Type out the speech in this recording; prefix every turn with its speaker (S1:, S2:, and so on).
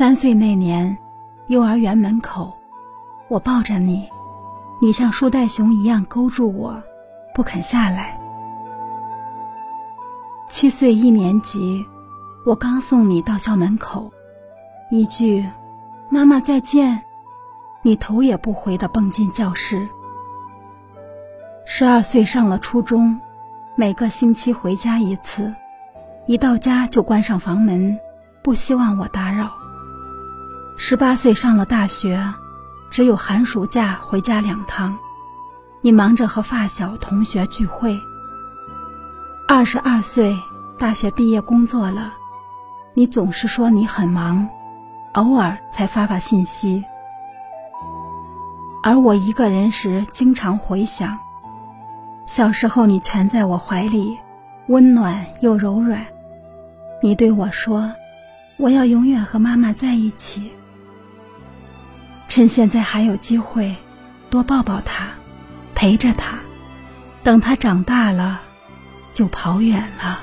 S1: 三岁那年，幼儿园门口，我抱着你，你像树袋熊一样勾住我，不肯下来。七岁一年级，我刚送你到校门口，一句“妈妈再见”，你头也不回的蹦进教室。十二岁上了初中，每个星期回家一次，一到家就关上房门，不希望我打扰。十八岁上了大学，只有寒暑假回家两趟，你忙着和发小同学聚会。二十二岁大学毕业工作了，你总是说你很忙，偶尔才发发信息。而我一个人时，经常回想。小时候，你蜷在我怀里，温暖又柔软。你对我说：“我要永远和妈妈在一起。”趁现在还有机会，多抱抱他，陪着他，等他长大了，就跑远了。